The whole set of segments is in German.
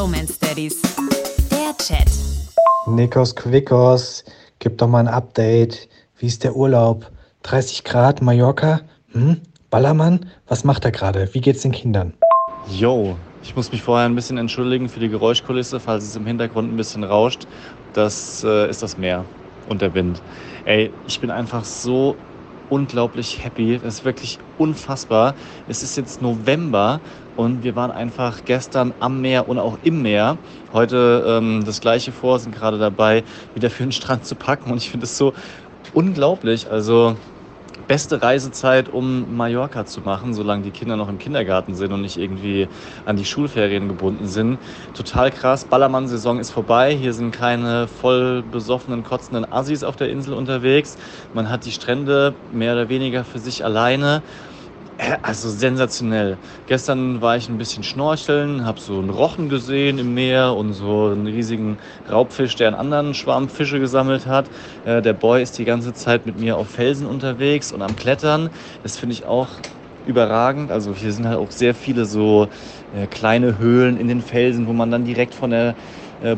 Bromance Daddies. Der Chat. Nikos Quickos, gib doch mal ein Update. Wie ist der Urlaub? 30 Grad, Mallorca? Hm? Ballermann? Was macht er gerade? Wie geht's den Kindern? Yo, ich muss mich vorher ein bisschen entschuldigen für die Geräuschkulisse, falls es im Hintergrund ein bisschen rauscht. Das äh, ist das Meer und der Wind. Ey, ich bin einfach so unglaublich happy. Das ist wirklich unfassbar. Es ist jetzt November und wir waren einfach gestern am Meer und auch im Meer. Heute ähm, das gleiche vor, sind gerade dabei, wieder für den Strand zu packen und ich finde es so unglaublich. Also beste Reisezeit, um Mallorca zu machen, solange die Kinder noch im Kindergarten sind und nicht irgendwie an die Schulferien gebunden sind. Total krass. Ballermann-Saison ist vorbei. Hier sind keine voll besoffenen, kotzenden Assis auf der Insel unterwegs. Man hat die Strände mehr oder weniger für sich alleine. Also sensationell. Gestern war ich ein bisschen schnorcheln, habe so einen Rochen gesehen im Meer und so einen riesigen Raubfisch, der einen anderen Schwarm Fische gesammelt hat. Äh, der Boy ist die ganze Zeit mit mir auf Felsen unterwegs und am Klettern. Das finde ich auch überragend. Also hier sind halt auch sehr viele so äh, kleine Höhlen in den Felsen, wo man dann direkt von der äh,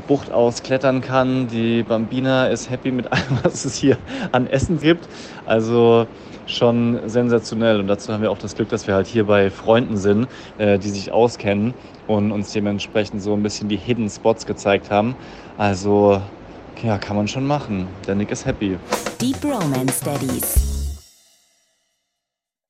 Bucht aus klettern kann. Die Bambina ist happy mit allem, was es hier an Essen gibt. Also schon sensationell. Und dazu haben wir auch das Glück, dass wir halt hier bei Freunden sind, äh, die sich auskennen und uns dementsprechend so ein bisschen die Hidden Spots gezeigt haben. Also, ja, kann man schon machen. Der Nick ist happy. Deep Romance Daddies.